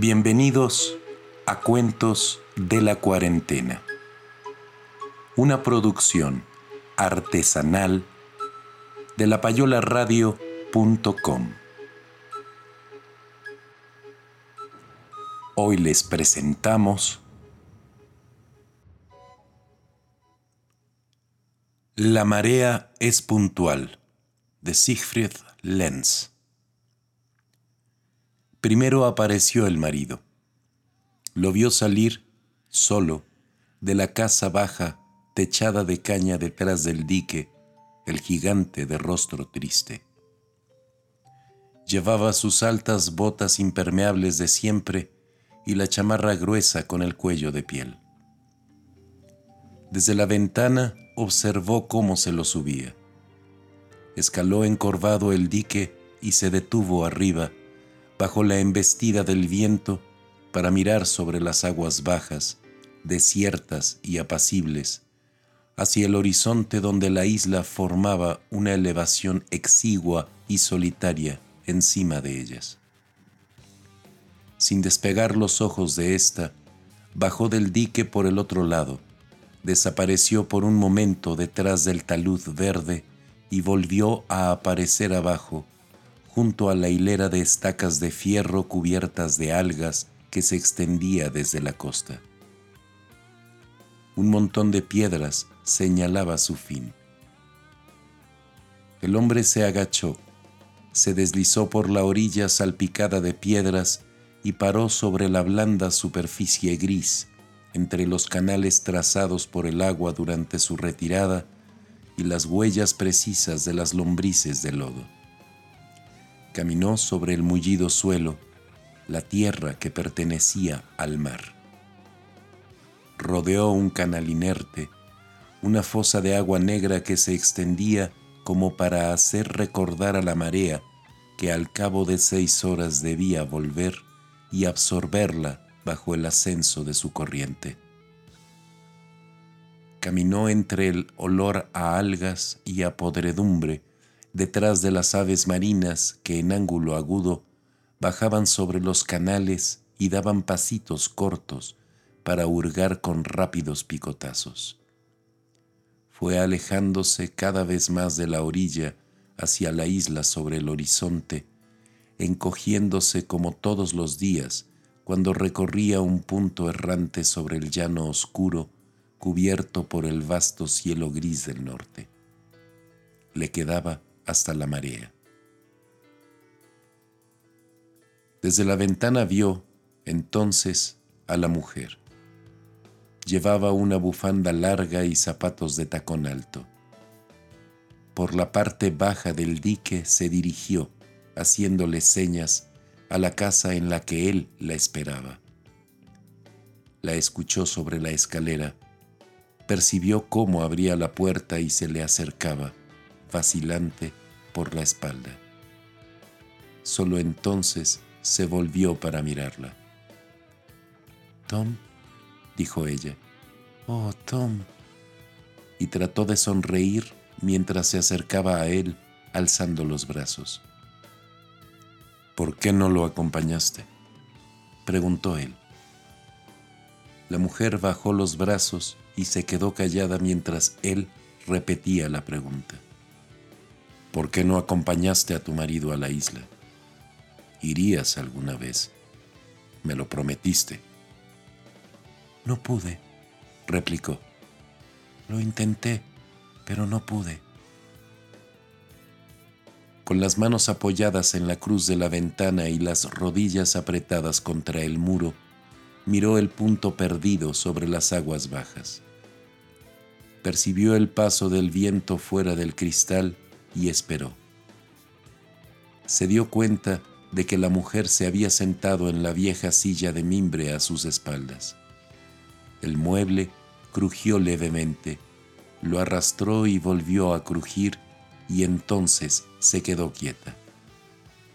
Bienvenidos a Cuentos de la Cuarentena, una producción artesanal de lapayolaradio.com. Hoy les presentamos La marea es puntual de Siegfried Lenz. Primero apareció el marido. Lo vio salir solo de la casa baja techada de caña detrás del dique, el gigante de rostro triste. Llevaba sus altas botas impermeables de siempre y la chamarra gruesa con el cuello de piel. Desde la ventana observó cómo se lo subía. Escaló encorvado el dique y se detuvo arriba bajo la embestida del viento para mirar sobre las aguas bajas, desiertas y apacibles, hacia el horizonte donde la isla formaba una elevación exigua y solitaria encima de ellas. Sin despegar los ojos de ésta, bajó del dique por el otro lado, desapareció por un momento detrás del talud verde y volvió a aparecer abajo, junto a la hilera de estacas de fierro cubiertas de algas que se extendía desde la costa. Un montón de piedras señalaba su fin. El hombre se agachó, se deslizó por la orilla salpicada de piedras y paró sobre la blanda superficie gris entre los canales trazados por el agua durante su retirada y las huellas precisas de las lombrices de lodo caminó sobre el mullido suelo, la tierra que pertenecía al mar. Rodeó un canal inerte, una fosa de agua negra que se extendía como para hacer recordar a la marea que al cabo de seis horas debía volver y absorberla bajo el ascenso de su corriente. Caminó entre el olor a algas y a podredumbre, detrás de las aves marinas que en ángulo agudo bajaban sobre los canales y daban pasitos cortos para hurgar con rápidos picotazos. Fue alejándose cada vez más de la orilla hacia la isla sobre el horizonte, encogiéndose como todos los días cuando recorría un punto errante sobre el llano oscuro cubierto por el vasto cielo gris del norte. Le quedaba hasta la marea. Desde la ventana vio, entonces, a la mujer. Llevaba una bufanda larga y zapatos de tacón alto. Por la parte baja del dique se dirigió, haciéndole señas, a la casa en la que él la esperaba. La escuchó sobre la escalera, percibió cómo abría la puerta y se le acercaba vacilante por la espalda. Solo entonces se volvió para mirarla. Tom, dijo ella. Oh, Tom. Y trató de sonreír mientras se acercaba a él alzando los brazos. ¿Por qué no lo acompañaste? preguntó él. La mujer bajó los brazos y se quedó callada mientras él repetía la pregunta. ¿Por qué no acompañaste a tu marido a la isla? Irías alguna vez. Me lo prometiste. No pude, replicó. Lo intenté, pero no pude. Con las manos apoyadas en la cruz de la ventana y las rodillas apretadas contra el muro, miró el punto perdido sobre las aguas bajas. Percibió el paso del viento fuera del cristal y esperó. Se dio cuenta de que la mujer se había sentado en la vieja silla de mimbre a sus espaldas. El mueble crujió levemente, lo arrastró y volvió a crujir y entonces se quedó quieta.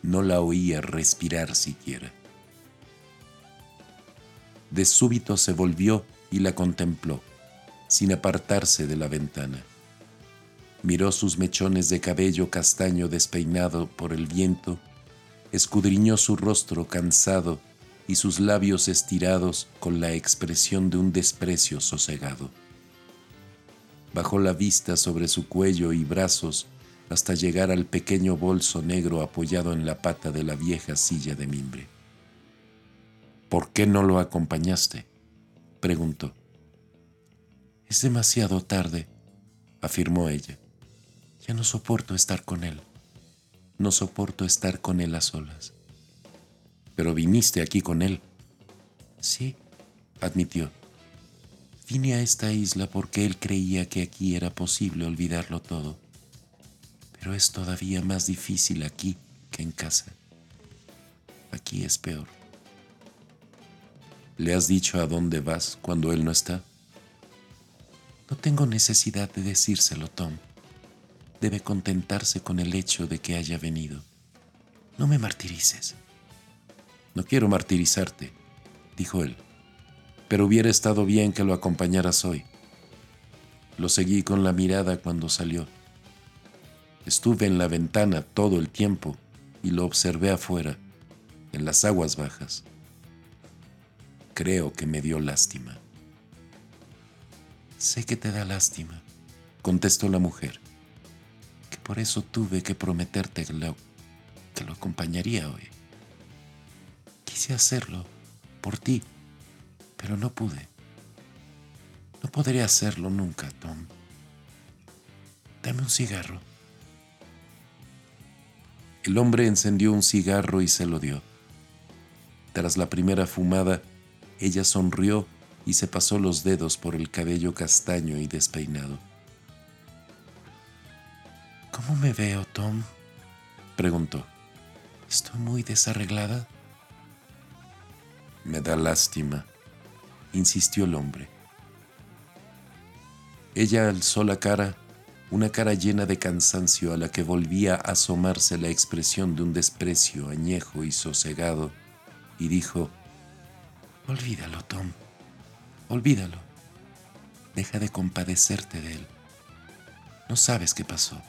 No la oía respirar siquiera. De súbito se volvió y la contempló, sin apartarse de la ventana. Miró sus mechones de cabello castaño despeinado por el viento, escudriñó su rostro cansado y sus labios estirados con la expresión de un desprecio sosegado. Bajó la vista sobre su cuello y brazos hasta llegar al pequeño bolso negro apoyado en la pata de la vieja silla de mimbre. ¿Por qué no lo acompañaste? preguntó. Es demasiado tarde, afirmó ella. Ya no soporto estar con él. No soporto estar con él a solas. Pero viniste aquí con él. Sí, admitió. Vine a esta isla porque él creía que aquí era posible olvidarlo todo. Pero es todavía más difícil aquí que en casa. Aquí es peor. ¿Le has dicho a dónde vas cuando él no está? No tengo necesidad de decírselo, Tom. Debe contentarse con el hecho de que haya venido. No me martirices. No quiero martirizarte, dijo él, pero hubiera estado bien que lo acompañaras hoy. Lo seguí con la mirada cuando salió. Estuve en la ventana todo el tiempo y lo observé afuera, en las aguas bajas. Creo que me dio lástima. Sé que te da lástima, contestó la mujer, por eso tuve que prometerte que lo, que lo acompañaría hoy. Quise hacerlo por ti, pero no pude. No podré hacerlo nunca, Tom. Dame un cigarro. El hombre encendió un cigarro y se lo dio. Tras la primera fumada, ella sonrió y se pasó los dedos por el cabello castaño y despeinado. ¿Cómo me veo, Tom? preguntó. ¿Estoy muy desarreglada? Me da lástima, insistió el hombre. Ella alzó la cara, una cara llena de cansancio a la que volvía a asomarse la expresión de un desprecio añejo y sosegado, y dijo, Olvídalo, Tom. Olvídalo. Deja de compadecerte de él. No sabes qué pasó.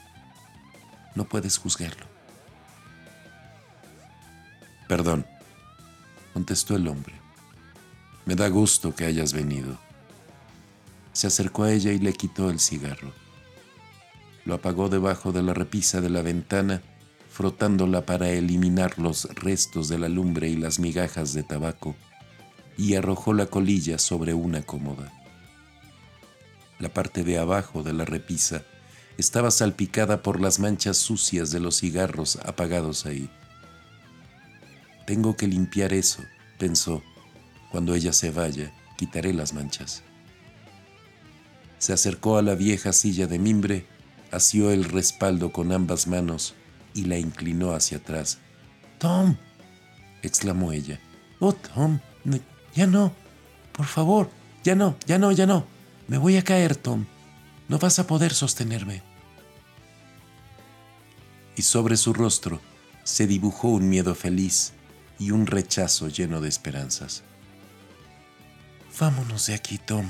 No puedes juzgarlo. Perdón, contestó el hombre. Me da gusto que hayas venido. Se acercó a ella y le quitó el cigarro. Lo apagó debajo de la repisa de la ventana, frotándola para eliminar los restos de la lumbre y las migajas de tabaco y arrojó la colilla sobre una cómoda. La parte de abajo de la repisa estaba salpicada por las manchas sucias de los cigarros apagados ahí. Tengo que limpiar eso, pensó. Cuando ella se vaya, quitaré las manchas. Se acercó a la vieja silla de mimbre, asió el respaldo con ambas manos y la inclinó hacia atrás. Tom, exclamó ella. Oh, Tom, ya no, por favor, ya no, ya no, ya no. Me voy a caer, Tom. No vas a poder sostenerme. Y sobre su rostro se dibujó un miedo feliz y un rechazo lleno de esperanzas. Vámonos de aquí, Tom,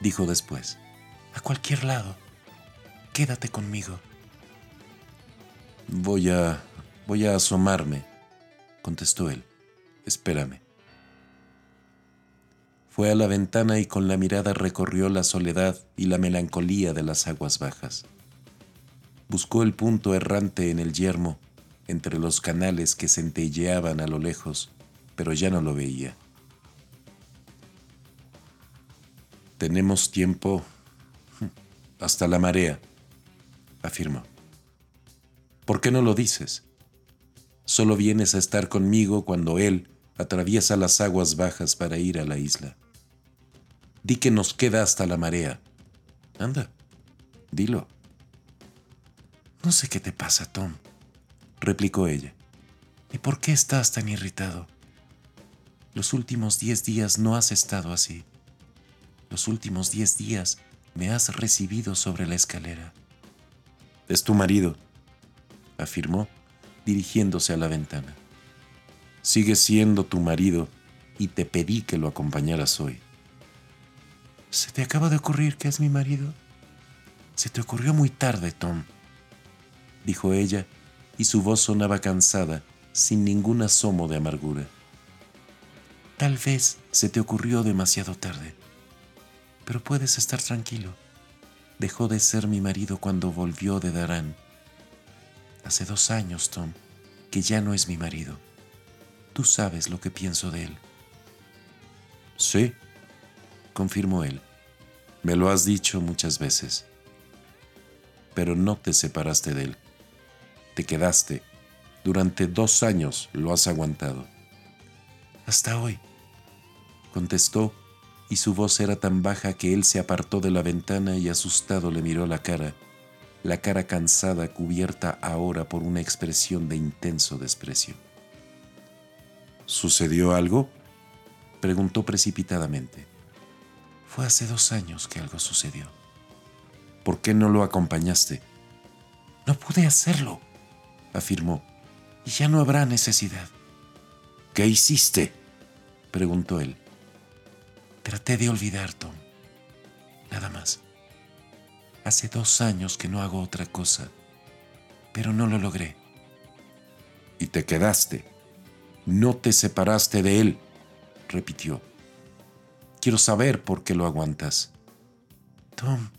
dijo después. A cualquier lado. Quédate conmigo. Voy a... voy a asomarme, contestó él. Espérame. Fue a la ventana y con la mirada recorrió la soledad y la melancolía de las aguas bajas. Buscó el punto errante en el yermo, entre los canales que centelleaban a lo lejos, pero ya no lo veía. Tenemos tiempo hasta la marea, afirmó. ¿Por qué no lo dices? Solo vienes a estar conmigo cuando él atraviesa las aguas bajas para ir a la isla. Di que nos queda hasta la marea. Anda, dilo. No sé qué te pasa, Tom, replicó ella. ¿Y por qué estás tan irritado? Los últimos diez días no has estado así. Los últimos diez días me has recibido sobre la escalera. Es tu marido, afirmó, dirigiéndose a la ventana. Sigue siendo tu marido y te pedí que lo acompañaras hoy. ¿Se te acaba de ocurrir que es mi marido? Se te ocurrió muy tarde, Tom, dijo ella, y su voz sonaba cansada, sin ningún asomo de amargura. Tal vez se te ocurrió demasiado tarde, pero puedes estar tranquilo. Dejó de ser mi marido cuando volvió de Darán. Hace dos años, Tom, que ya no es mi marido. Tú sabes lo que pienso de él. Sí, confirmó él. Me lo has dicho muchas veces. Pero no te separaste de él. Te quedaste. Durante dos años lo has aguantado. Hasta hoy contestó, y su voz era tan baja que él se apartó de la ventana y asustado le miró la cara, la cara cansada cubierta ahora por una expresión de intenso desprecio. ¿Sucedió algo? preguntó precipitadamente. Fue hace dos años que algo sucedió. ¿Por qué no lo acompañaste? No pude hacerlo, afirmó, ya no habrá necesidad. ¿Qué hiciste? preguntó él. Traté de olvidar, Tom. Nada más. Hace dos años que no hago otra cosa, pero no lo logré. Y te quedaste. No te separaste de él, repitió. Quiero saber por qué lo aguantas. Tom,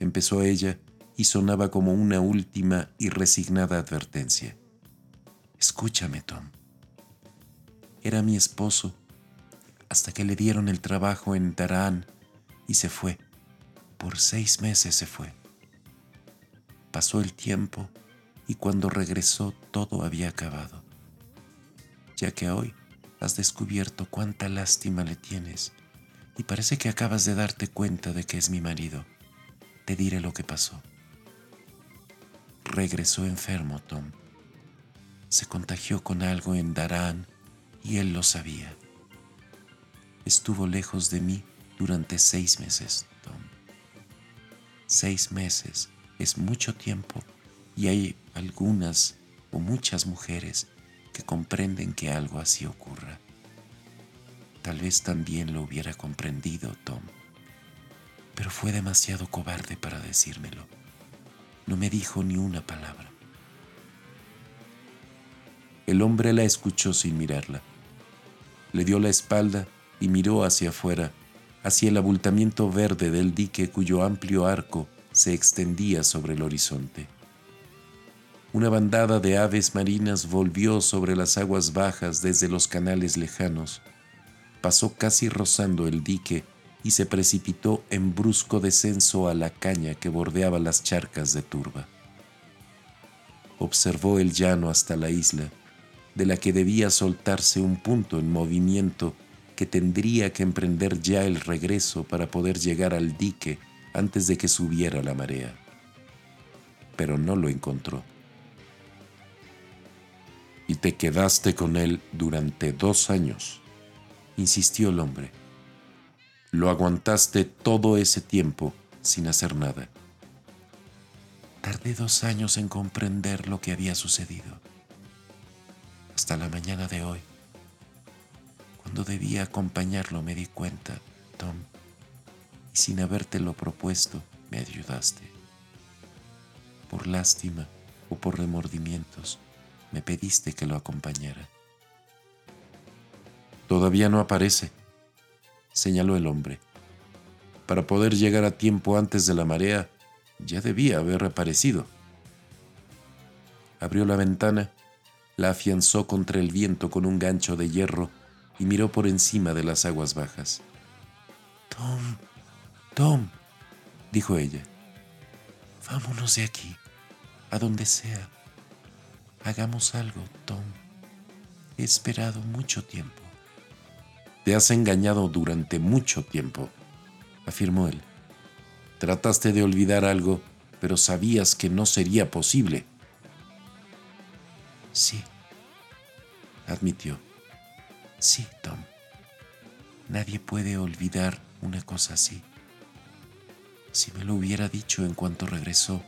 empezó ella y sonaba como una última y resignada advertencia. Escúchame, Tom. Era mi esposo hasta que le dieron el trabajo en Tarán y se fue. Por seis meses se fue. Pasó el tiempo y cuando regresó todo había acabado. Ya que hoy has descubierto cuánta lástima le tienes y parece que acabas de darte cuenta de que es mi marido, te diré lo que pasó. Regresó enfermo, Tom. Se contagió con algo en Darán y él lo sabía estuvo lejos de mí durante seis meses, Tom. Seis meses es mucho tiempo y hay algunas o muchas mujeres que comprenden que algo así ocurra. Tal vez también lo hubiera comprendido, Tom, pero fue demasiado cobarde para decírmelo. No me dijo ni una palabra. El hombre la escuchó sin mirarla. Le dio la espalda y miró hacia afuera, hacia el abultamiento verde del dique cuyo amplio arco se extendía sobre el horizonte. Una bandada de aves marinas volvió sobre las aguas bajas desde los canales lejanos, pasó casi rozando el dique y se precipitó en brusco descenso a la caña que bordeaba las charcas de turba. Observó el llano hasta la isla, de la que debía soltarse un punto en movimiento que tendría que emprender ya el regreso para poder llegar al dique antes de que subiera la marea. Pero no lo encontró. Y te quedaste con él durante dos años, insistió el hombre. Lo aguantaste todo ese tiempo sin hacer nada. Tardé dos años en comprender lo que había sucedido. Hasta la mañana de hoy cuando debía acompañarlo me di cuenta, Tom, y sin habértelo propuesto, me ayudaste. Por lástima o por remordimientos, me pediste que lo acompañara. Todavía no aparece, señaló el hombre. Para poder llegar a tiempo antes de la marea, ya debía haber aparecido. Abrió la ventana, la afianzó contra el viento con un gancho de hierro y miró por encima de las aguas bajas. Tom, Tom, dijo ella, vámonos de aquí, a donde sea. Hagamos algo, Tom. He esperado mucho tiempo. Te has engañado durante mucho tiempo, afirmó él. Trataste de olvidar algo, pero sabías que no sería posible. Sí, admitió. Sí, Tom. Nadie puede olvidar una cosa así. Si me lo hubiera dicho en cuanto regresó,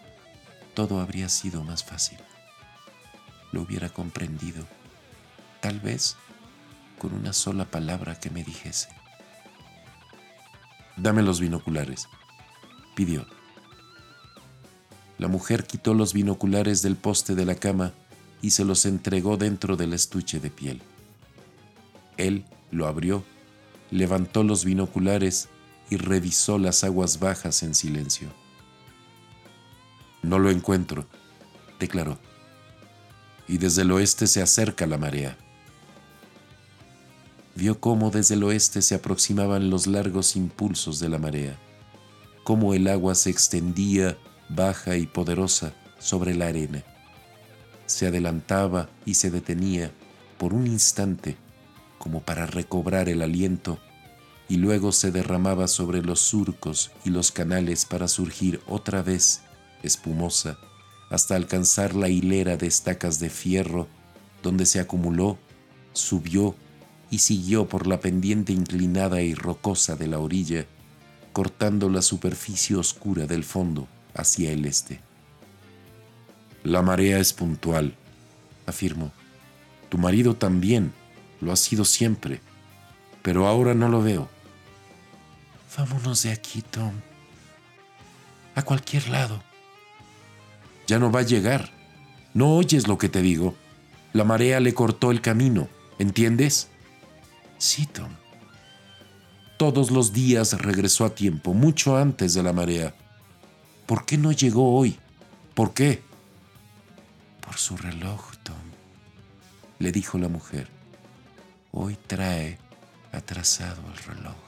todo habría sido más fácil. Lo hubiera comprendido, tal vez con una sola palabra que me dijese. Dame los binoculares, pidió. La mujer quitó los binoculares del poste de la cama y se los entregó dentro del estuche de piel. Él lo abrió, levantó los binoculares y revisó las aguas bajas en silencio. No lo encuentro, declaró. Y desde el oeste se acerca la marea. Vio cómo desde el oeste se aproximaban los largos impulsos de la marea, cómo el agua se extendía, baja y poderosa, sobre la arena. Se adelantaba y se detenía por un instante como para recobrar el aliento, y luego se derramaba sobre los surcos y los canales para surgir otra vez, espumosa, hasta alcanzar la hilera de estacas de fierro, donde se acumuló, subió y siguió por la pendiente inclinada y rocosa de la orilla, cortando la superficie oscura del fondo hacia el este. La marea es puntual, afirmó. Tu marido también lo ha sido siempre, pero ahora no lo veo. Vámonos de aquí, Tom. A cualquier lado. Ya no va a llegar. ¿No oyes lo que te digo? La marea le cortó el camino, ¿entiendes? Sí, Tom. Todos los días regresó a tiempo, mucho antes de la marea. ¿Por qué no llegó hoy? ¿Por qué? Por su reloj, Tom, le dijo la mujer. Hoy trae atrasado el reloj.